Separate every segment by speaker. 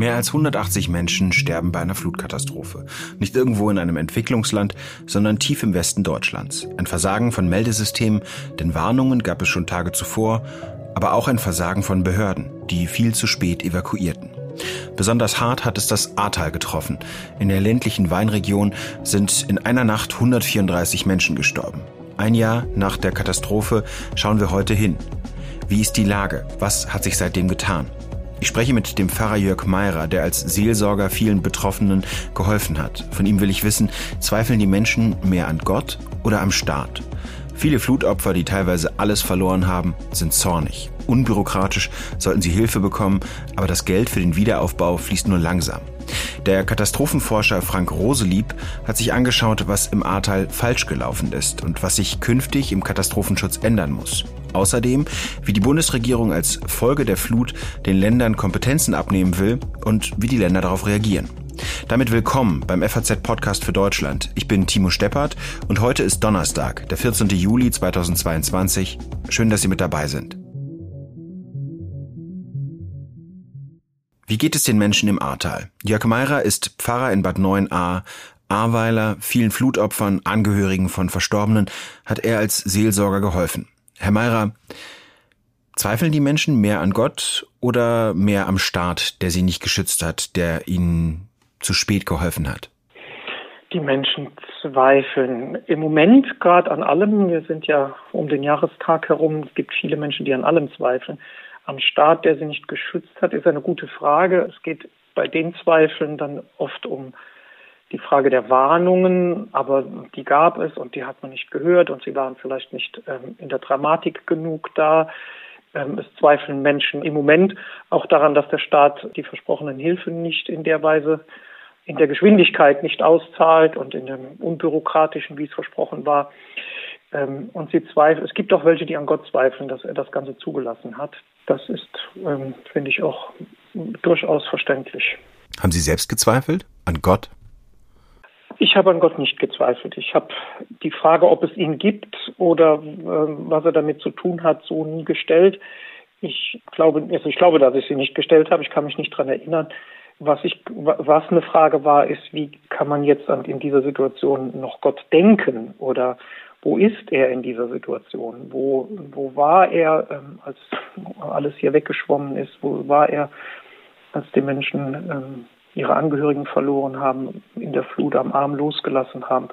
Speaker 1: Mehr als 180 Menschen sterben bei einer Flutkatastrophe. Nicht irgendwo in einem Entwicklungsland, sondern tief im Westen Deutschlands. Ein Versagen von Meldesystemen, denn Warnungen gab es schon Tage zuvor, aber auch ein Versagen von Behörden, die viel zu spät evakuierten. Besonders hart hat es das Ahrtal getroffen. In der ländlichen Weinregion sind in einer Nacht 134 Menschen gestorben. Ein Jahr nach der Katastrophe schauen wir heute hin. Wie ist die Lage? Was hat sich seitdem getan? Ich spreche mit dem Pfarrer Jörg Meirer, der als Seelsorger vielen Betroffenen geholfen hat. Von ihm will ich wissen, zweifeln die Menschen mehr an Gott oder am Staat? Viele Flutopfer, die teilweise alles verloren haben, sind zornig. Unbürokratisch sollten sie Hilfe bekommen, aber das Geld für den Wiederaufbau fließt nur langsam. Der Katastrophenforscher Frank Roselieb hat sich angeschaut, was im Ahrtal falsch gelaufen ist und was sich künftig im Katastrophenschutz ändern muss. Außerdem, wie die Bundesregierung als Folge der Flut den Ländern Kompetenzen abnehmen will und wie die Länder darauf reagieren. Damit willkommen beim FAZ Podcast für Deutschland. Ich bin Timo Steppert und heute ist Donnerstag, der 14. Juli 2022. Schön, dass Sie mit dabei sind. Wie geht es den Menschen im Ahrtal? Jörg Meirer ist Pfarrer in Bad 9a. Ahrweiler, vielen Flutopfern, Angehörigen von Verstorbenen hat er als Seelsorger geholfen. Herr Meirer, zweifeln die Menschen mehr an Gott oder mehr am Staat, der sie nicht geschützt hat, der ihnen zu spät geholfen hat?
Speaker 2: Die Menschen zweifeln im Moment gerade an allem. Wir sind ja um den Jahrestag herum. Es gibt viele Menschen, die an allem zweifeln. Am Staat, der sie nicht geschützt hat, ist eine gute Frage. Es geht bei den Zweifeln dann oft um die Frage der Warnungen, aber die gab es und die hat man nicht gehört und sie waren vielleicht nicht ähm, in der Dramatik genug da. Ähm, es zweifeln Menschen im Moment auch daran, dass der Staat die versprochenen Hilfen nicht in der Weise, in der Geschwindigkeit nicht auszahlt und in dem unbürokratischen, wie es versprochen war. Ähm, und sie zweifeln, es gibt auch welche, die an Gott zweifeln, dass er das Ganze zugelassen hat. Das ist, ähm, finde ich, auch durchaus verständlich.
Speaker 1: Haben Sie selbst gezweifelt an Gott?
Speaker 2: Ich habe an Gott nicht gezweifelt. Ich habe die Frage, ob es ihn gibt oder äh, was er damit zu tun hat, so nie gestellt. Ich glaube, also ich glaube, dass ich sie nicht gestellt habe. Ich kann mich nicht daran erinnern. Was ich, was eine Frage war, ist, wie kann man jetzt in dieser Situation noch Gott denken oder wo ist er in dieser Situation? Wo, wo war er, ähm, als alles hier weggeschwommen ist? Wo war er, als die Menschen ähm, ihre Angehörigen verloren haben, in der Flut am Arm losgelassen haben.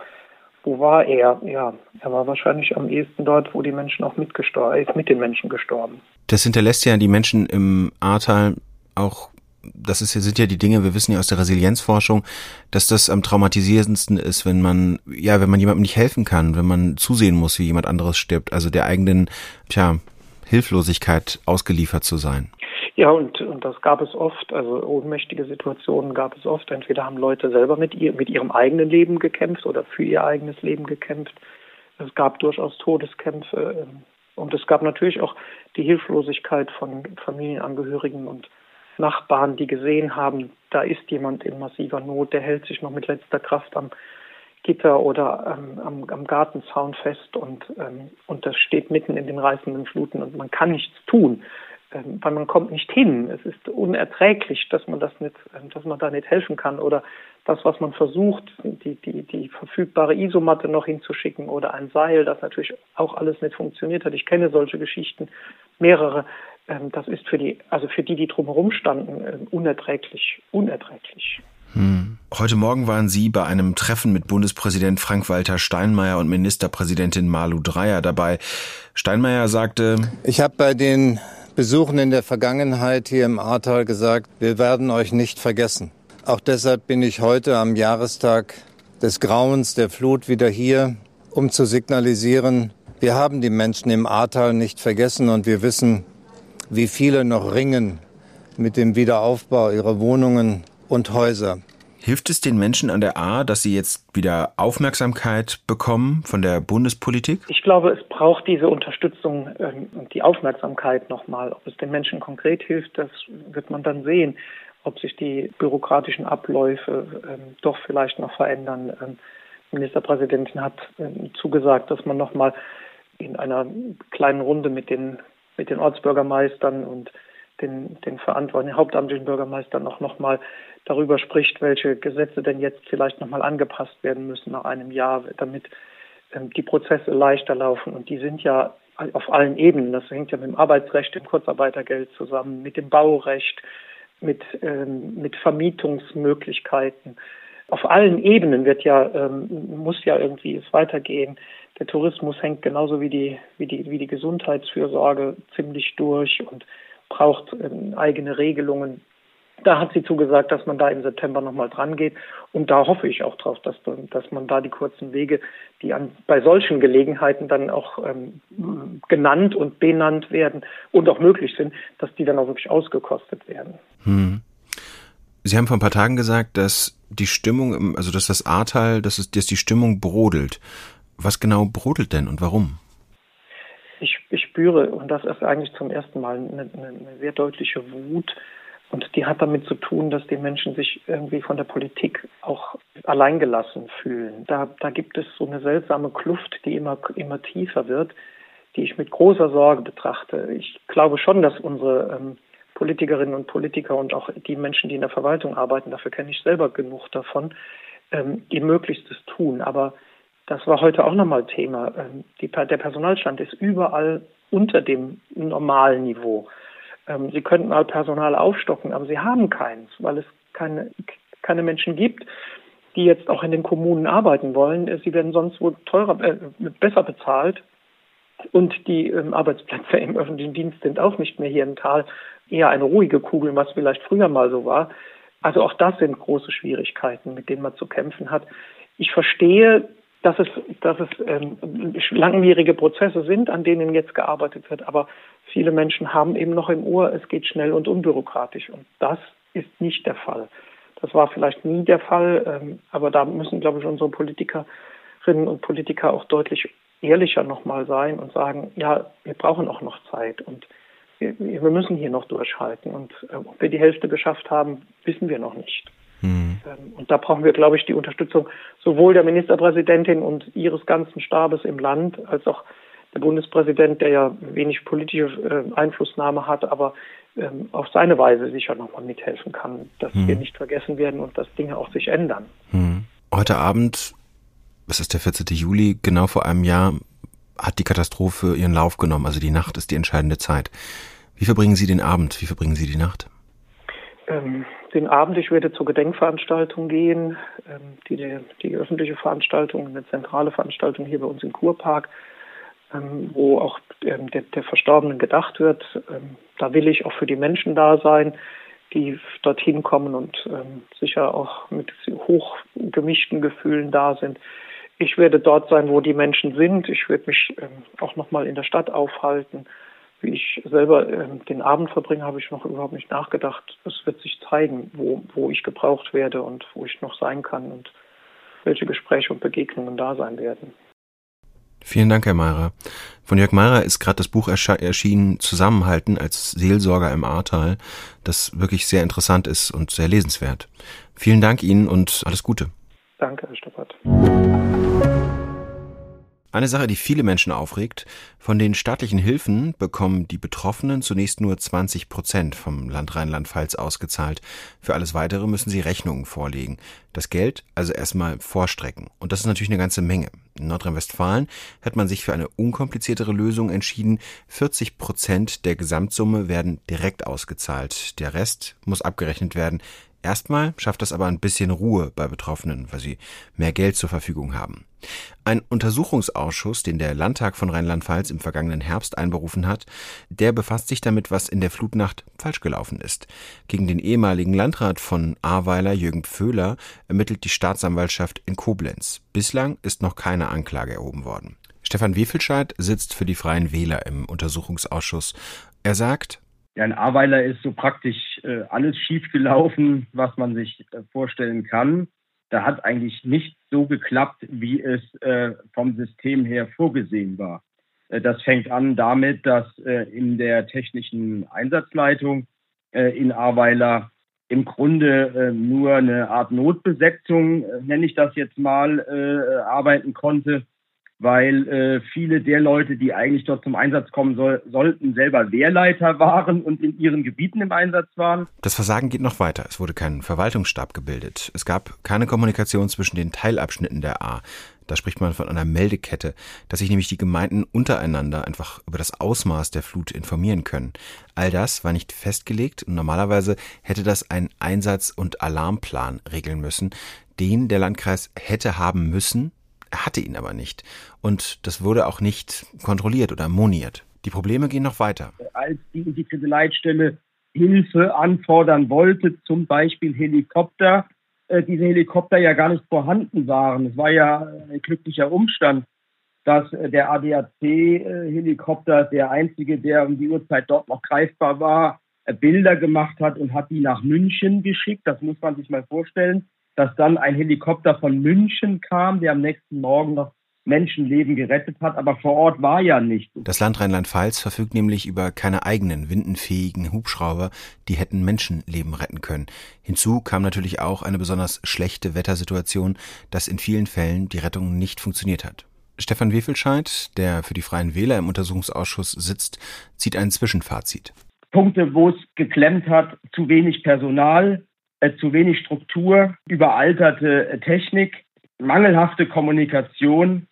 Speaker 2: Wo war er? Ja, er war wahrscheinlich am ehesten dort, wo die Menschen auch mitgestorben, ist mit den Menschen gestorben.
Speaker 1: Das hinterlässt ja die Menschen im Ahrtal auch das ist, sind ja die Dinge, wir wissen ja aus der Resilienzforschung, dass das am traumatisierendsten ist, wenn man, ja, wenn man jemandem nicht helfen kann, wenn man zusehen muss, wie jemand anderes stirbt, also der eigenen, tja, Hilflosigkeit ausgeliefert zu sein.
Speaker 2: Ja, und, und das gab es oft, also ohnmächtige Situationen gab es oft. Entweder haben Leute selber mit, ihr, mit ihrem eigenen Leben gekämpft oder für ihr eigenes Leben gekämpft. Es gab durchaus Todeskämpfe ähm, und es gab natürlich auch die Hilflosigkeit von Familienangehörigen und Nachbarn, die gesehen haben, da ist jemand in massiver Not, der hält sich noch mit letzter Kraft am Gitter oder ähm, am, am Gartenzaun fest und, ähm, und das steht mitten in den reißenden Fluten und man kann nichts tun. Ähm, weil man kommt nicht hin. Es ist unerträglich, dass man das nicht, ähm, dass man da nicht helfen kann oder das, was man versucht, die, die, die verfügbare Isomatte noch hinzuschicken oder ein Seil, das natürlich auch alles nicht funktioniert hat. Ich kenne solche Geschichten, mehrere. Ähm, das ist für die, also für die, die drumherum standen, unerträglich, unerträglich.
Speaker 1: Hm. Heute Morgen waren Sie bei einem Treffen mit Bundespräsident Frank-Walter Steinmeier und Ministerpräsidentin Malu Dreyer dabei. Steinmeier sagte,
Speaker 3: ich habe bei den Besuchen in der Vergangenheit hier im Ahrtal gesagt, wir werden euch nicht vergessen. Auch deshalb bin ich heute am Jahrestag des Grauens der Flut wieder hier, um zu signalisieren, wir haben die Menschen im Ahrtal nicht vergessen und wir wissen, wie viele noch ringen mit dem Wiederaufbau ihrer Wohnungen und Häuser.
Speaker 1: Hilft es den Menschen an der A, dass sie jetzt wieder Aufmerksamkeit bekommen von der Bundespolitik?
Speaker 2: Ich glaube, es braucht diese Unterstützung ähm, und die Aufmerksamkeit nochmal. Ob es den Menschen konkret hilft, das wird man dann sehen. Ob sich die bürokratischen Abläufe ähm, doch vielleicht noch verändern. Ähm, Ministerpräsidentin hat zugesagt, dass man nochmal in einer kleinen Runde mit den mit den Ortsbürgermeistern und den, den verantwortlichen hauptamtlichen Bürgermeistern noch nochmal darüber spricht, welche Gesetze denn jetzt vielleicht nochmal angepasst werden müssen nach einem Jahr, damit ähm, die Prozesse leichter laufen. Und die sind ja auf allen Ebenen. Das hängt ja mit dem Arbeitsrecht, dem Kurzarbeitergeld zusammen, mit dem Baurecht, mit, ähm, mit Vermietungsmöglichkeiten. Auf allen Ebenen wird ja, ähm, muss ja irgendwie es weitergehen. Der Tourismus hängt genauso wie die, wie die, wie die Gesundheitsfürsorge ziemlich durch und braucht ähm, eigene Regelungen. Da hat sie zugesagt, dass man da im September nochmal dran geht. Und da hoffe ich auch drauf, dass, dass man da die kurzen Wege, die an, bei solchen Gelegenheiten dann auch ähm, genannt und benannt werden und auch möglich sind, dass die dann auch wirklich ausgekostet werden. Hm.
Speaker 1: Sie haben vor ein paar Tagen gesagt, dass die Stimmung, also dass das Ahrtal, dass, es, dass die Stimmung brodelt. Was genau brodelt denn und warum?
Speaker 2: Ich, ich spüre, und das ist eigentlich zum ersten Mal eine, eine sehr deutliche Wut, und die hat damit zu tun, dass die Menschen sich irgendwie von der Politik auch alleingelassen fühlen. Da, da gibt es so eine seltsame Kluft, die immer, immer tiefer wird, die ich mit großer Sorge betrachte. Ich glaube schon, dass unsere ähm, Politikerinnen und Politiker und auch die Menschen, die in der Verwaltung arbeiten, dafür kenne ich selber genug davon, ähm, ihr Möglichstes tun. Aber das war heute auch nochmal Thema. Ähm, die, der Personalstand ist überall unter dem normalen Niveau. Ähm, sie könnten mal Personal aufstocken, aber sie haben keins, weil es keine, keine Menschen gibt, die jetzt auch in den Kommunen arbeiten wollen. Sie werden sonst wohl teurer, äh, besser bezahlt. Und die ähm, Arbeitsplätze im öffentlichen Dienst sind auch nicht mehr hier im Tal eher eine ruhige Kugel, was vielleicht früher mal so war. Also auch das sind große Schwierigkeiten, mit denen man zu kämpfen hat. Ich verstehe dass es, dass es ähm, langwierige Prozesse sind, an denen jetzt gearbeitet wird. Aber viele Menschen haben eben noch im Ohr, es geht schnell und unbürokratisch. Und das ist nicht der Fall. Das war vielleicht nie der Fall, ähm, aber da müssen, glaube ich, unsere Politikerinnen und Politiker auch deutlich ehrlicher nochmal sein und sagen, ja, wir brauchen auch noch Zeit und wir, wir müssen hier noch durchhalten. Und äh, ob wir die Hälfte geschafft haben, wissen wir noch nicht. Mhm. Und da brauchen wir, glaube ich, die Unterstützung sowohl der Ministerpräsidentin und ihres ganzen Stabes im Land, als auch der Bundespräsident, der ja wenig politische äh, Einflussnahme hat, aber ähm, auf seine Weise sicher nochmal mithelfen kann, dass mhm. wir nicht vergessen werden und dass Dinge auch sich ändern.
Speaker 1: Mhm. Heute Abend, was ist der 14. Juli, genau vor einem Jahr, hat die Katastrophe ihren Lauf genommen. Also die Nacht ist die entscheidende Zeit. Wie verbringen Sie den Abend? Wie verbringen Sie die Nacht?
Speaker 2: Ähm, den Abend, ich werde zur Gedenkveranstaltung gehen, ähm, die, die öffentliche Veranstaltung, eine zentrale Veranstaltung hier bei uns im Kurpark, ähm, wo auch ähm, der, der, Verstorbenen gedacht wird. Ähm, da will ich auch für die Menschen da sein, die dorthin kommen und ähm, sicher auch mit hochgemischten Gefühlen da sind. Ich werde dort sein, wo die Menschen sind. Ich werde mich auch nochmal in der Stadt aufhalten wie ich selber äh, den Abend verbringe, habe ich noch überhaupt nicht nachgedacht. Es wird sich zeigen, wo, wo ich gebraucht werde und wo ich noch sein kann und welche Gespräche und Begegnungen da sein werden.
Speaker 1: Vielen Dank, Herr Meirer. Von Jörg Meirer ist gerade das Buch erschienen, Zusammenhalten als Seelsorger im Ahrtal, das wirklich sehr interessant ist und sehr lesenswert. Vielen Dank Ihnen und alles Gute.
Speaker 2: Danke, Herr Stoppert.
Speaker 1: Eine Sache, die viele Menschen aufregt, von den staatlichen Hilfen bekommen die Betroffenen zunächst nur 20 Prozent vom Land Rheinland-Pfalz ausgezahlt. Für alles Weitere müssen sie Rechnungen vorlegen. Das Geld also erstmal vorstrecken. Und das ist natürlich eine ganze Menge. In Nordrhein-Westfalen hat man sich für eine unkompliziertere Lösung entschieden. 40 Prozent der Gesamtsumme werden direkt ausgezahlt. Der Rest muss abgerechnet werden. Erstmal schafft das aber ein bisschen Ruhe bei Betroffenen, weil sie mehr Geld zur Verfügung haben. Ein Untersuchungsausschuss, den der Landtag von Rheinland-Pfalz im vergangenen Herbst einberufen hat, der befasst sich damit, was in der Flutnacht falsch gelaufen ist. Gegen den ehemaligen Landrat von Ahrweiler, Jürgen Pföhler, ermittelt die Staatsanwaltschaft in Koblenz. Bislang ist noch keine Anklage erhoben worden. Stefan Wefelscheid sitzt für die Freien Wähler im Untersuchungsausschuss. Er sagt,
Speaker 4: ja, in Ahrweiler ist so praktisch äh, alles schiefgelaufen, was man sich äh, vorstellen kann. Da hat eigentlich nicht so geklappt, wie es äh, vom System her vorgesehen war. Äh, das fängt an damit, dass in der technischen Einsatzleitung in Ahrweiler im Grunde nur eine Art Notbesetzung, nenne ich das jetzt mal, arbeiten konnte. Weil äh, viele der Leute, die eigentlich dort zum Einsatz kommen soll, sollten, selber Wehrleiter waren und in ihren Gebieten im Einsatz waren.
Speaker 1: Das Versagen geht noch weiter. Es wurde kein Verwaltungsstab gebildet. Es gab keine Kommunikation zwischen den Teilabschnitten der A. Da spricht man von einer Meldekette, dass sich nämlich die Gemeinden untereinander einfach über das Ausmaß der Flut informieren können. All das war nicht festgelegt und normalerweise hätte das ein Einsatz- und Alarmplan regeln müssen, den der Landkreis hätte haben müssen, hatte ihn aber nicht. Und das wurde auch nicht kontrolliert oder moniert. Die Probleme gehen noch weiter.
Speaker 4: Als die integrierte Leitstelle Hilfe anfordern wollte, zum Beispiel Helikopter, äh, diese Helikopter ja gar nicht vorhanden waren. Es war ja ein glücklicher Umstand, dass äh, der ADAC-Helikopter, der einzige, der um die Uhrzeit dort noch greifbar war, äh, Bilder gemacht hat und hat die nach München geschickt. Das muss man sich mal vorstellen dass dann ein Helikopter von München kam, der am nächsten Morgen noch Menschenleben gerettet hat, aber vor Ort war ja nicht.
Speaker 1: Das Land Rheinland-Pfalz verfügt nämlich über keine eigenen windenfähigen Hubschrauber, die hätten Menschenleben retten können. Hinzu kam natürlich auch eine besonders schlechte Wettersituation, dass in vielen Fällen die Rettung nicht funktioniert hat. Stefan Wefelscheid, der für die Freien Wähler im Untersuchungsausschuss sitzt, zieht ein Zwischenfazit.
Speaker 4: Punkte, wo es geklemmt hat, zu wenig Personal, äh, zu wenig Struktur, überalterte äh, Technik, mangelhafte Kommunikation.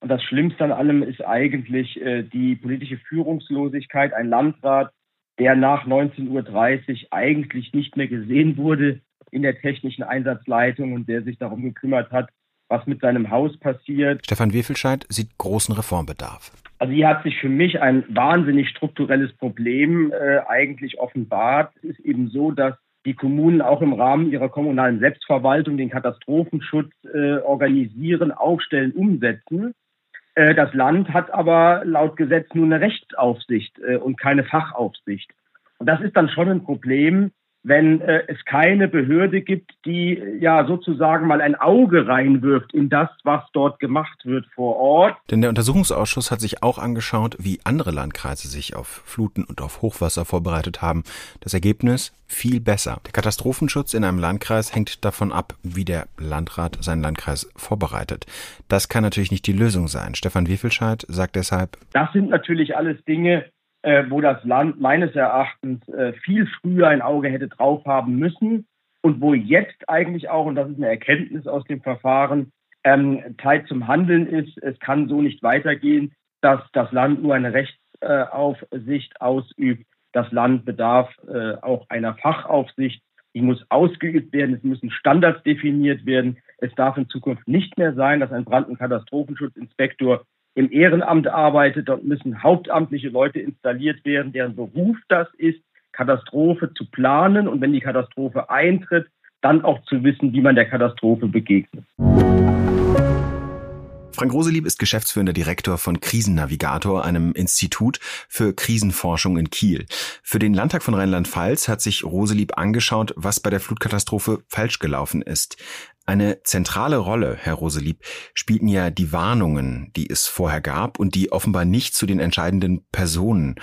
Speaker 4: Und das Schlimmste an allem ist eigentlich äh, die politische Führungslosigkeit. Ein Landrat, der nach 19.30 Uhr eigentlich nicht mehr gesehen wurde in der technischen Einsatzleitung und der sich darum gekümmert hat, was mit seinem Haus passiert.
Speaker 1: Stefan Wefelscheid sieht großen Reformbedarf.
Speaker 4: Also hier hat sich für mich ein wahnsinnig strukturelles Problem äh, eigentlich offenbart. Es ist eben so, dass die Kommunen auch im Rahmen ihrer kommunalen Selbstverwaltung den Katastrophenschutz äh, organisieren, aufstellen, umsetzen. Äh, das Land hat aber laut Gesetz nur eine Rechtsaufsicht äh, und keine Fachaufsicht. Und das ist dann schon ein Problem, wenn äh, es keine Behörde gibt, die ja sozusagen mal ein Auge reinwirft in das, was dort gemacht wird vor Ort.
Speaker 1: Denn der Untersuchungsausschuss hat sich auch angeschaut, wie andere Landkreise sich auf Fluten und auf Hochwasser vorbereitet haben. Das Ergebnis viel besser. Der Katastrophenschutz in einem Landkreis hängt davon ab, wie der Landrat seinen Landkreis vorbereitet. Das kann natürlich nicht die Lösung sein. Stefan Wiefelscheid sagt deshalb,
Speaker 4: das sind natürlich alles Dinge, äh, wo das Land meines Erachtens äh, viel früher ein Auge hätte drauf haben müssen und wo jetzt eigentlich auch, und das ist eine Erkenntnis aus dem Verfahren, ähm, Zeit zum Handeln ist. Es kann so nicht weitergehen, dass das Land nur eine Rechtsaufsicht ausübt. Das Land bedarf äh, auch einer Fachaufsicht. Die muss ausgeübt werden. Es müssen Standards definiert werden. Es darf in Zukunft nicht mehr sein, dass ein Brand- und Katastrophenschutzinspektor im Ehrenamt arbeitet. Dort müssen hauptamtliche Leute installiert werden, deren Beruf das ist, Katastrophe zu planen und wenn die Katastrophe eintritt, dann auch zu wissen, wie man der Katastrophe begegnet.
Speaker 1: Frank Roselieb ist geschäftsführender Direktor von Krisennavigator, einem Institut für Krisenforschung in Kiel. Für den Landtag von Rheinland-Pfalz hat sich Roselieb angeschaut, was bei der Flutkatastrophe falsch gelaufen ist. Eine zentrale Rolle, Herr Roselieb, spielten ja die Warnungen, die es vorher gab und die offenbar nicht zu den entscheidenden Personen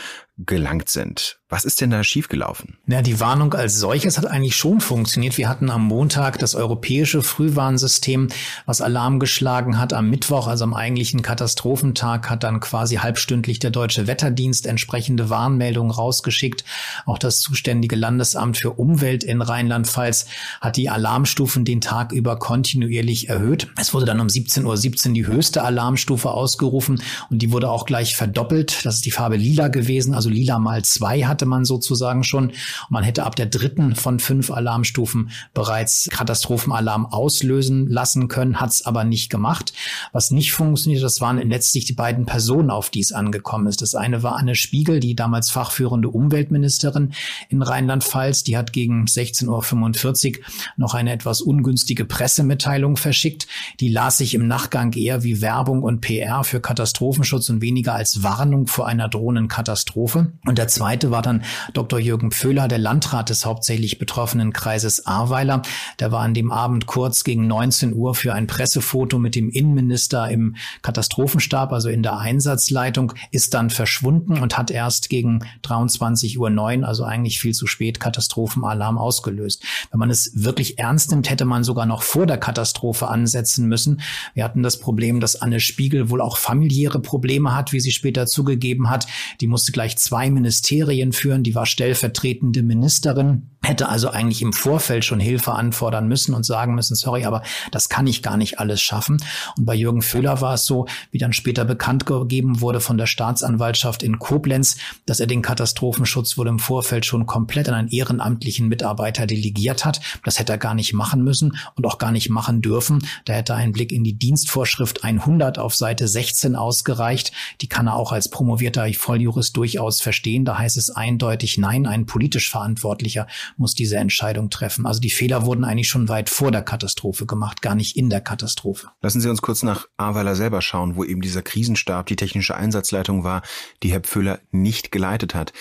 Speaker 1: gelangt sind. Was ist denn da schiefgelaufen?
Speaker 5: Na, die Warnung als solches hat eigentlich schon funktioniert. Wir hatten am Montag das europäische Frühwarnsystem, was Alarm geschlagen hat. Am Mittwoch, also am eigentlichen Katastrophentag, hat dann quasi halbstündlich der Deutsche Wetterdienst entsprechende Warnmeldungen rausgeschickt. Auch das zuständige Landesamt für Umwelt in Rheinland-Pfalz hat die Alarmstufen den Tag über kontinuierlich erhöht. Es wurde dann um 17.17 Uhr 17 die höchste Alarmstufe ausgerufen und die wurde auch gleich verdoppelt. Das ist die Farbe lila gewesen, also also lila mal zwei hatte man sozusagen schon. Und man hätte ab der dritten von fünf Alarmstufen bereits Katastrophenalarm auslösen lassen können, hat es aber nicht gemacht. Was nicht funktioniert, das waren letztlich die beiden Personen, auf die es angekommen ist. Das eine war Anne Spiegel, die damals fachführende Umweltministerin in Rheinland-Pfalz. Die hat gegen 16.45 Uhr noch eine etwas ungünstige Pressemitteilung verschickt. Die las sich im Nachgang eher wie Werbung und PR für Katastrophenschutz und weniger als Warnung vor einer drohenden Katastrophe. Und der zweite war dann dann Dr. Jürgen Pföhler, der Landrat des hauptsächlich betroffenen Kreises Ahrweiler. Der war an dem Abend kurz gegen 19 Uhr für ein Pressefoto mit dem Innenminister im Katastrophenstab, also in der Einsatzleitung, ist dann verschwunden und hat erst gegen 23.09 Uhr, also eigentlich viel zu spät, Katastrophenalarm ausgelöst. Wenn man es wirklich ernst nimmt, hätte man sogar noch vor der Katastrophe ansetzen müssen. Wir hatten das Problem, dass Anne Spiegel wohl auch familiäre Probleme hat, wie sie später zugegeben hat. Die musste gleich zwei Ministerien führen. Die war stellvertretende Ministerin hätte also eigentlich im Vorfeld schon Hilfe anfordern müssen und sagen müssen, sorry, aber das kann ich gar nicht alles schaffen. Und bei Jürgen Föhler war es so, wie dann später bekannt gegeben wurde von der Staatsanwaltschaft in Koblenz, dass er den Katastrophenschutz wohl im Vorfeld schon komplett an einen ehrenamtlichen Mitarbeiter delegiert hat. Das hätte er gar nicht machen müssen und auch gar nicht machen dürfen. Da hätte ein Blick in die Dienstvorschrift 100 auf Seite 16 ausgereicht. Die kann er auch als promovierter Volljurist durchaus verstehen. Da heißt es eindeutig, nein, ein politisch Verantwortlicher muss diese Entscheidung treffen. Also die Fehler wurden eigentlich schon weit vor der Katastrophe gemacht, gar nicht in der Katastrophe.
Speaker 1: Lassen Sie uns kurz nach Ahrweiler selber schauen, wo eben dieser Krisenstab, die technische Einsatzleitung war, die Herr Pföhler nicht geleitet hat.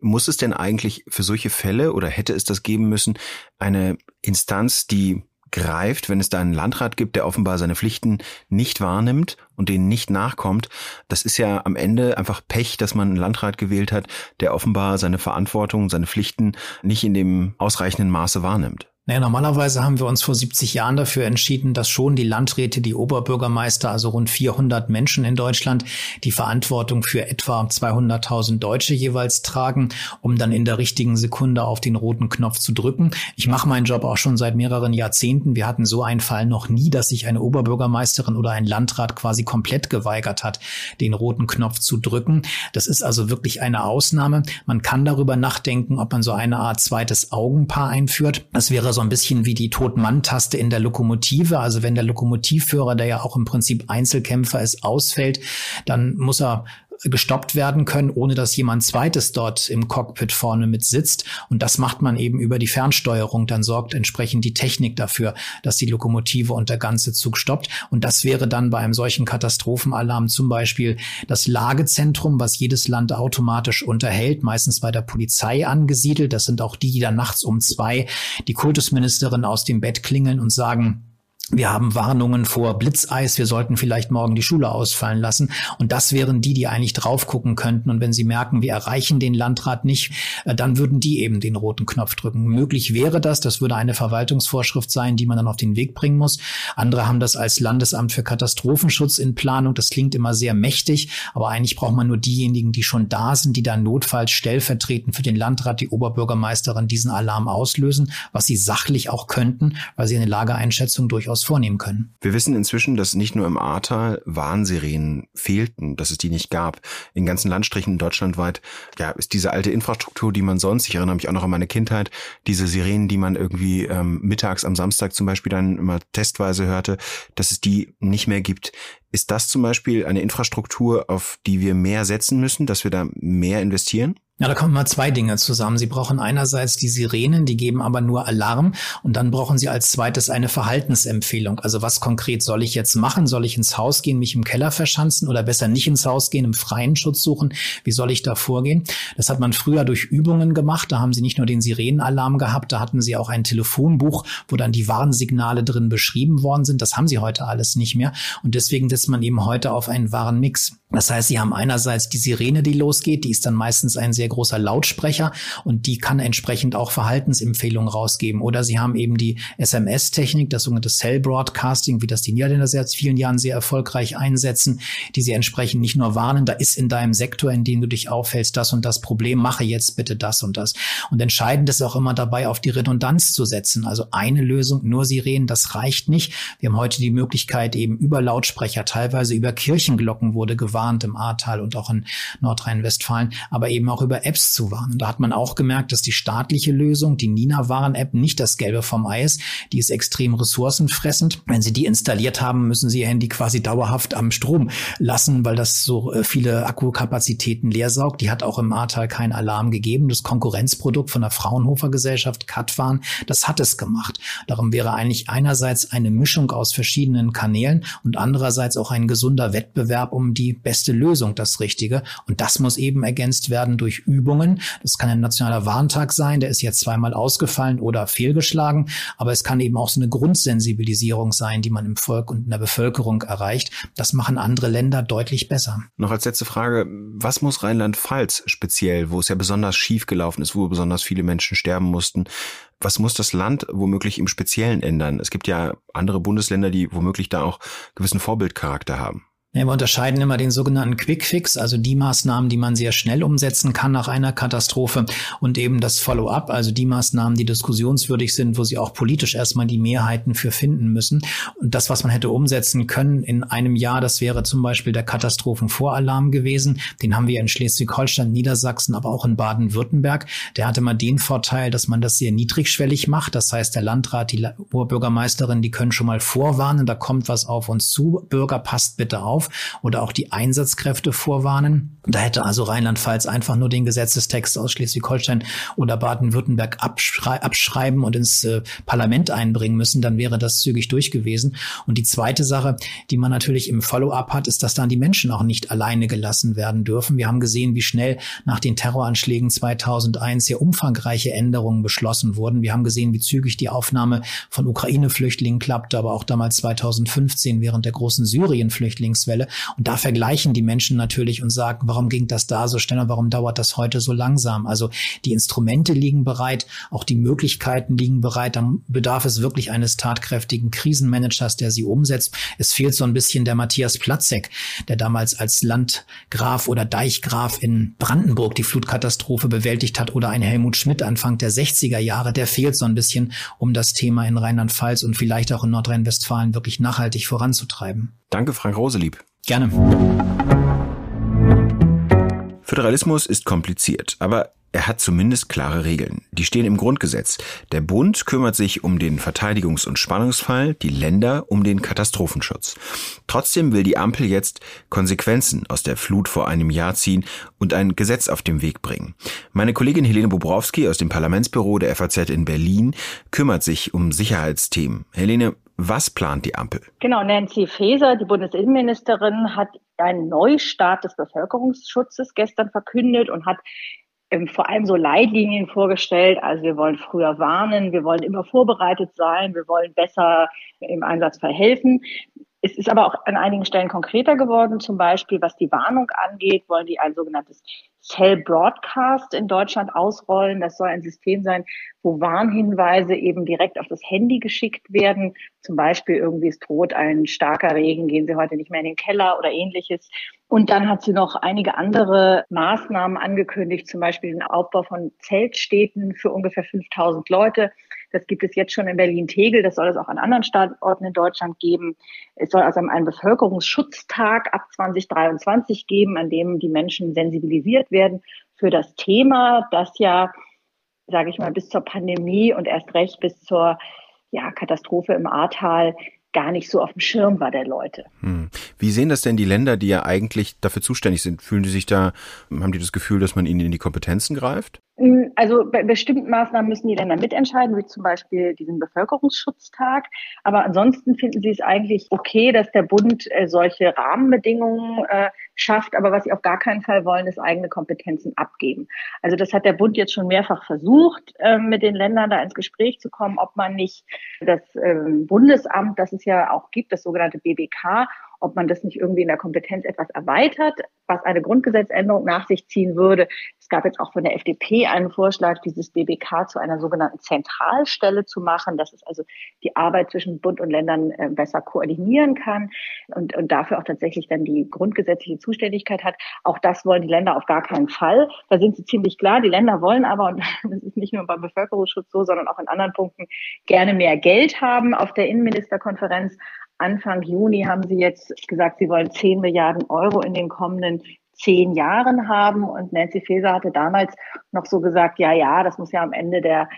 Speaker 1: Muss es denn eigentlich für solche Fälle oder hätte es das geben müssen, eine Instanz, die greift, wenn es da einen Landrat gibt, der offenbar seine Pflichten nicht wahrnimmt und denen nicht nachkommt. Das ist ja am Ende einfach Pech, dass man einen Landrat gewählt hat, der offenbar seine Verantwortung, seine Pflichten nicht in dem ausreichenden Maße wahrnimmt.
Speaker 5: Naja, normalerweise haben wir uns vor 70 Jahren dafür entschieden, dass schon die Landräte, die Oberbürgermeister, also rund 400 Menschen in Deutschland, die Verantwortung für etwa 200.000 Deutsche jeweils tragen, um dann in der richtigen Sekunde auf den roten Knopf zu drücken. Ich mache meinen Job auch schon seit mehreren Jahrzehnten. Wir hatten so einen Fall noch nie, dass sich eine Oberbürgermeisterin oder ein Landrat quasi komplett geweigert hat, den roten Knopf zu drücken. Das ist also wirklich eine Ausnahme. Man kann darüber nachdenken, ob man so eine Art zweites Augenpaar einführt. Das wäre so ein bisschen wie die Tod-Mann-Taste in der Lokomotive. Also wenn der Lokomotivführer, der ja auch im Prinzip Einzelkämpfer ist, ausfällt, dann muss er gestoppt werden können, ohne dass jemand zweites dort im Cockpit vorne mit sitzt. Und das macht man eben über die Fernsteuerung. Dann sorgt entsprechend die Technik dafür, dass die Lokomotive und der ganze Zug stoppt. Und das wäre dann bei einem solchen Katastrophenalarm zum Beispiel das Lagezentrum, was jedes Land automatisch unterhält, meistens bei der Polizei angesiedelt. Das sind auch die, die dann nachts um zwei die Kultusministerin aus dem Bett klingeln und sagen, wir haben Warnungen vor Blitzeis, wir sollten vielleicht morgen die Schule ausfallen lassen. Und das wären die, die eigentlich drauf gucken könnten. Und wenn sie merken, wir erreichen den Landrat nicht, äh, dann würden die eben den roten Knopf drücken. Möglich wäre das, das würde eine Verwaltungsvorschrift sein, die man dann auf den Weg bringen muss. Andere haben das als Landesamt für Katastrophenschutz in Planung. Das klingt immer sehr mächtig, aber eigentlich braucht man nur diejenigen, die schon da sind, die dann notfalls stellvertretend für den Landrat, die Oberbürgermeisterin diesen Alarm auslösen, was sie sachlich auch könnten, weil sie eine Lageeinschätzung durchaus durchaus vornehmen können.
Speaker 1: Wir wissen inzwischen, dass nicht nur im Ahrtal Warnsirenen fehlten, dass es die nicht gab. In ganzen Landstrichen deutschlandweit ja, ist diese alte Infrastruktur, die man sonst, ich erinnere mich auch noch an meine Kindheit, diese Sirenen, die man irgendwie ähm, mittags am Samstag zum Beispiel dann immer testweise hörte, dass es die nicht mehr gibt. Ist das zum Beispiel eine Infrastruktur, auf die wir mehr setzen müssen, dass wir da mehr investieren?
Speaker 5: Ja, da kommen mal zwei Dinge zusammen. Sie brauchen einerseits die Sirenen, die geben aber nur Alarm und dann brauchen Sie als zweites eine Verhaltensempfehlung. Also was konkret soll ich jetzt machen? Soll ich ins Haus gehen, mich im Keller verschanzen oder besser nicht ins Haus gehen, im freien Schutz suchen? Wie soll ich da vorgehen? Das hat man früher durch Übungen gemacht. Da haben Sie nicht nur den Sirenenalarm gehabt, da hatten Sie auch ein Telefonbuch, wo dann die Warnsignale drin beschrieben worden sind. Das haben Sie heute alles nicht mehr und deswegen setzt man eben heute auf einen Warnmix. Das heißt, Sie haben einerseits die Sirene, die losgeht, die ist dann meistens ein sehr großer Lautsprecher und die kann entsprechend auch Verhaltensempfehlungen rausgeben. Oder Sie haben eben die SMS-Technik, das sogenannte Cell Broadcasting, wie das die Niederländer seit vielen Jahren sehr erfolgreich einsetzen, die Sie entsprechend nicht nur warnen, da ist in deinem Sektor, in dem du dich aufhältst, das und das Problem, mache jetzt bitte das und das. Und entscheidend ist auch immer dabei, auf die Redundanz zu setzen. Also eine Lösung, nur Sirenen, das reicht nicht. Wir haben heute die Möglichkeit, eben über Lautsprecher, teilweise über Kirchenglocken wurde gewarnt im Ahrtal und auch in Nordrhein-Westfalen, aber eben auch über Apps zu warnen. Da hat man auch gemerkt, dass die staatliche Lösung, die Nina-Warn-App, nicht das Gelbe vom Ei ist. Die ist extrem ressourcenfressend. Wenn Sie die installiert haben, müssen Sie Ihr Handy quasi dauerhaft am Strom lassen, weil das so äh, viele Akkukapazitäten leer. Die hat auch im Ahrtal keinen Alarm gegeben. Das Konkurrenzprodukt von der Fraunhofer Gesellschaft, Katwan, das hat es gemacht. Darum wäre eigentlich einerseits eine Mischung aus verschiedenen Kanälen und andererseits auch ein gesunder Wettbewerb um die besten beste Lösung das Richtige. Und das muss eben ergänzt werden durch Übungen. Das kann ein nationaler Warntag sein, der ist jetzt zweimal ausgefallen oder fehlgeschlagen. Aber es kann eben auch so eine Grundsensibilisierung sein, die man im Volk und in der Bevölkerung erreicht. Das machen andere Länder deutlich besser.
Speaker 1: Noch als letzte Frage, was muss Rheinland-Pfalz speziell, wo es ja besonders schief gelaufen ist, wo besonders viele Menschen sterben mussten, was muss das Land womöglich im Speziellen ändern? Es gibt ja andere Bundesländer, die womöglich da auch gewissen Vorbildcharakter haben.
Speaker 5: Ja, wir unterscheiden immer den sogenannten Quick Fix, also die Maßnahmen, die man sehr schnell umsetzen kann nach einer Katastrophe und eben das Follow-up, also die Maßnahmen, die diskussionswürdig sind, wo sie auch politisch erstmal die Mehrheiten für finden müssen. Und das, was man hätte umsetzen können in einem Jahr, das wäre zum Beispiel der Katastrophenvoralarm gewesen. Den haben wir in Schleswig-Holstein, Niedersachsen, aber auch in Baden-Württemberg. Der hatte mal den Vorteil, dass man das sehr niedrigschwellig macht. Das heißt, der Landrat, die Oberbürgermeisterin, die können schon mal vorwarnen, da kommt was auf uns zu. Bürger, passt bitte auf auf oder auch die Einsatzkräfte vorwarnen. Da hätte also Rheinland-Pfalz einfach nur den Gesetzestext aus Schleswig-Holstein oder Baden-Württemberg abschrei abschreiben und ins äh, Parlament einbringen müssen, dann wäre das zügig durch gewesen. Und die zweite Sache, die man natürlich im Follow-up hat, ist, dass dann die Menschen auch nicht alleine gelassen werden dürfen. Wir haben gesehen, wie schnell nach den Terroranschlägen 2001 sehr umfangreiche Änderungen beschlossen wurden. Wir haben gesehen, wie zügig die Aufnahme von Ukraine-Flüchtlingen klappte, aber auch damals 2015 während der großen Syrien-Flüchtlingswelle Kurzwelle. Und da vergleichen die Menschen natürlich und sagen, warum ging das da so schnell und warum dauert das heute so langsam? Also die Instrumente liegen bereit, auch die Möglichkeiten liegen bereit. Dann bedarf es wirklich eines tatkräftigen Krisenmanagers, der sie umsetzt. Es fehlt so ein bisschen der Matthias Platzek, der damals als Landgraf oder Deichgraf in Brandenburg die Flutkatastrophe bewältigt hat oder ein Helmut Schmidt Anfang der 60er Jahre. Der fehlt so ein bisschen, um das Thema in Rheinland-Pfalz und vielleicht auch in Nordrhein-Westfalen wirklich nachhaltig voranzutreiben.
Speaker 1: Danke, Frank Roselieb.
Speaker 5: Gerne.
Speaker 1: Föderalismus ist kompliziert, aber er hat zumindest klare Regeln. Die stehen im Grundgesetz. Der Bund kümmert sich um den Verteidigungs- und Spannungsfall, die Länder um den Katastrophenschutz. Trotzdem will die Ampel jetzt Konsequenzen aus der Flut vor einem Jahr ziehen und ein Gesetz auf den Weg bringen. Meine Kollegin Helene Bobrowski aus dem Parlamentsbüro der FAZ in Berlin kümmert sich um Sicherheitsthemen. Helene, was plant die Ampel?
Speaker 6: Genau, Nancy Faeser, die Bundesinnenministerin, hat einen Neustart des Bevölkerungsschutzes gestern verkündet und hat vor allem so Leitlinien vorgestellt. Also wir wollen früher warnen, wir wollen immer vorbereitet sein, wir wollen besser im Einsatzfall helfen. Es ist aber auch an einigen Stellen konkreter geworden. Zum Beispiel, was die Warnung angeht, wollen die ein sogenanntes Cell Broadcast in Deutschland ausrollen. Das soll ein System sein, wo Warnhinweise eben direkt auf das Handy geschickt werden. Zum Beispiel irgendwie es droht ein starker Regen, gehen Sie heute nicht mehr in den Keller oder ähnliches. Und dann hat sie noch einige andere Maßnahmen angekündigt, zum Beispiel den Aufbau von Zeltstädten für ungefähr 5000 Leute. Das gibt es jetzt schon in Berlin-Tegel. Das soll es auch an anderen Standorten in Deutschland geben. Es soll also einen Bevölkerungsschutztag ab 2023 geben, an dem die Menschen sensibilisiert werden für das Thema, das ja, sage ich mal, bis zur Pandemie und erst recht bis zur ja, Katastrophe im Ahrtal gar nicht so auf dem Schirm war der Leute.
Speaker 1: Hm. Wie sehen das denn die Länder, die ja eigentlich dafür zuständig sind? Fühlen die sich da, haben die das Gefühl, dass man ihnen in die Kompetenzen greift?
Speaker 6: Hm, also bei bestimmten Maßnahmen müssen die Länder mitentscheiden, wie zum Beispiel diesen Bevölkerungsschutztag. Aber ansonsten finden sie es eigentlich okay, dass der Bund äh, solche Rahmenbedingungen äh, schafft. Aber was sie auf gar keinen Fall wollen, ist eigene Kompetenzen abgeben. Also das hat der Bund jetzt schon mehrfach versucht, äh, mit den Ländern da ins Gespräch zu kommen, ob man nicht das ähm, Bundesamt, das es ja auch gibt, das sogenannte BBK, ob man das nicht irgendwie in der Kompetenz etwas erweitert, was eine Grundgesetzänderung nach sich ziehen würde. Es gab jetzt auch von der FDP einen Vorschlag, dieses BBK zu einer sogenannten Zentralstelle zu machen, dass es also die Arbeit zwischen Bund und Ländern äh, besser koordinieren kann und, und dafür auch tatsächlich dann die grundgesetzliche Zuständigkeit hat. Auch das wollen die Länder auf gar keinen Fall. Da sind sie ziemlich klar. Die Länder wollen aber, und das ist nicht nur beim Bevölkerungsschutz so, sondern auch in anderen Punkten, gerne mehr Geld haben auf der Innenministerkonferenz. Anfang Juni haben sie jetzt gesagt, sie wollen 10 Milliarden Euro in den kommenden zehn Jahren haben. Und Nancy Faeser hatte damals noch so gesagt, ja, ja, das muss ja am Ende der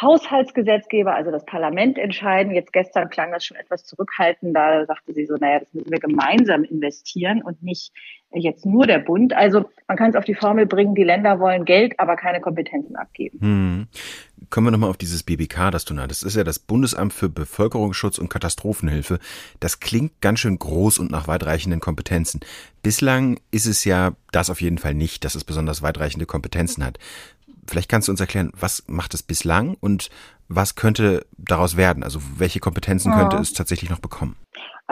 Speaker 6: Haushaltsgesetzgeber, also das Parlament, entscheiden. Jetzt gestern klang das schon etwas zurückhaltend. Da sagte sie so, naja, das müssen wir gemeinsam investieren und nicht jetzt nur der Bund. Also man kann es auf die Formel bringen, die Länder wollen Geld, aber keine Kompetenzen abgeben. Hm.
Speaker 1: Kommen wir nochmal auf dieses BBK, das du nanntest. Das ist ja das Bundesamt für Bevölkerungsschutz und Katastrophenhilfe. Das klingt ganz schön groß und nach weitreichenden Kompetenzen. Bislang ist es ja das auf jeden Fall nicht, dass es besonders weitreichende Kompetenzen hat. Vielleicht kannst du uns erklären, was macht es bislang und was könnte daraus werden? Also welche Kompetenzen könnte es tatsächlich noch bekommen?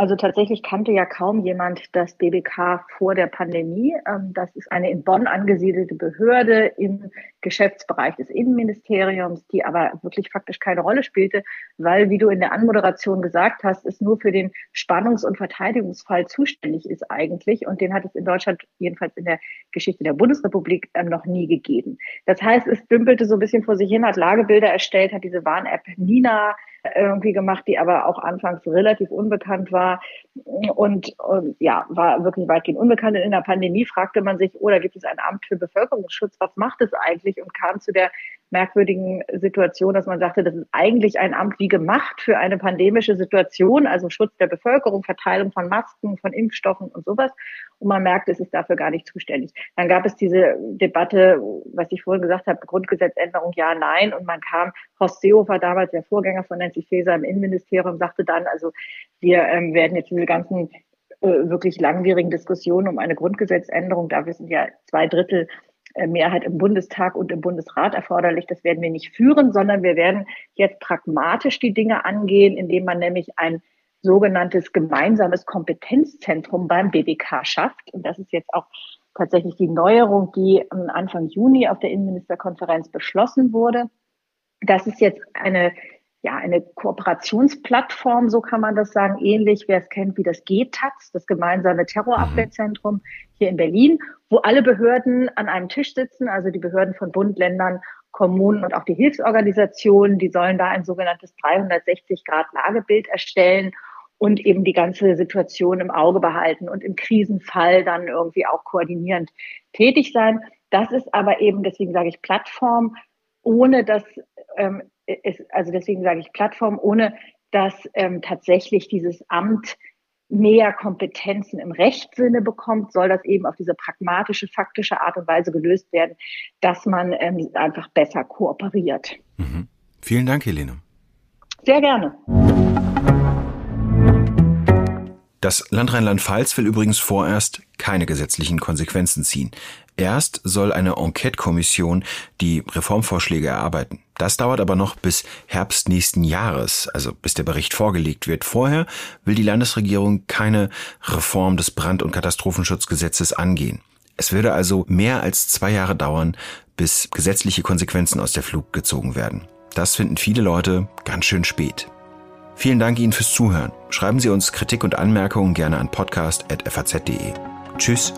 Speaker 6: Also tatsächlich kannte ja kaum jemand das BBK vor der Pandemie. Ähm, das ist eine in Bonn angesiedelte Behörde im Geschäftsbereich des Innenministeriums, die aber wirklich faktisch keine Rolle spielte, weil, wie du in der Anmoderation gesagt hast, es nur für den Spannungs- und Verteidigungsfall zuständig ist eigentlich. Und den hat es in Deutschland, jedenfalls in der Geschichte der Bundesrepublik, ähm, noch nie gegeben. Das heißt, es dümpelte so ein bisschen vor sich hin, hat Lagebilder erstellt, hat diese Warn-App Nina irgendwie gemacht, die aber auch anfangs relativ unbekannt war und, und ja, war wirklich weitgehend unbekannt. Und in der Pandemie fragte man sich, oder oh, gibt es ein Amt für Bevölkerungsschutz? Was macht es eigentlich? Und kam zu der merkwürdigen Situation, dass man sagte, das ist eigentlich ein Amt wie gemacht für eine pandemische Situation, also Schutz der Bevölkerung, Verteilung von Masken, von Impfstoffen und sowas. Und man merkt, es ist dafür gar nicht zuständig. Dann gab es diese Debatte, was ich vorhin gesagt habe, Grundgesetzänderung ja, nein. Und man kam, Horst Seehofer, damals der Vorgänger von Nancy Faeser im Innenministerium, sagte dann, also wir ähm, werden jetzt diese ganzen äh, wirklich langwierigen Diskussionen um eine Grundgesetzänderung, da wissen ja zwei Drittel Mehrheit im Bundestag und im Bundesrat erforderlich. Das werden wir nicht führen, sondern wir werden jetzt pragmatisch die Dinge angehen, indem man nämlich ein sogenanntes gemeinsames Kompetenzzentrum beim BBK schafft. Und das ist jetzt auch tatsächlich die Neuerung, die Anfang Juni auf der Innenministerkonferenz beschlossen wurde. Das ist jetzt eine ja, eine Kooperationsplattform, so kann man das sagen, ähnlich, wer es kennt, wie das GTAX, das gemeinsame Terrorabwehrzentrum hier in Berlin, wo alle Behörden an einem Tisch sitzen, also die Behörden von Bund, Ländern, Kommunen und auch die Hilfsorganisationen, die sollen da ein sogenanntes 360-Grad-Lagebild erstellen und eben die ganze Situation im Auge behalten und im Krisenfall dann irgendwie auch koordinierend tätig sein. Das ist aber eben, deswegen sage ich Plattform, ohne dass ähm, es, also deswegen sage ich Plattform, ohne dass ähm, tatsächlich dieses Amt mehr Kompetenzen im Rechtssinne bekommt, soll das eben auf diese pragmatische, faktische Art und Weise gelöst werden, dass man ähm, einfach besser kooperiert.
Speaker 1: Mhm. Vielen Dank, Helene.
Speaker 6: Sehr gerne.
Speaker 1: Das Land Rheinland-Pfalz will übrigens vorerst keine gesetzlichen Konsequenzen ziehen. Erst soll eine Enquete-Kommission die Reformvorschläge erarbeiten. Das dauert aber noch bis Herbst nächsten Jahres, also bis der Bericht vorgelegt wird. Vorher will die Landesregierung keine Reform des Brand- und Katastrophenschutzgesetzes angehen. Es würde also mehr als zwei Jahre dauern, bis gesetzliche Konsequenzen aus der Flug gezogen werden. Das finden viele Leute ganz schön spät. Vielen Dank Ihnen fürs Zuhören. Schreiben Sie uns Kritik und Anmerkungen gerne an podcast.faz.de. Tschüss.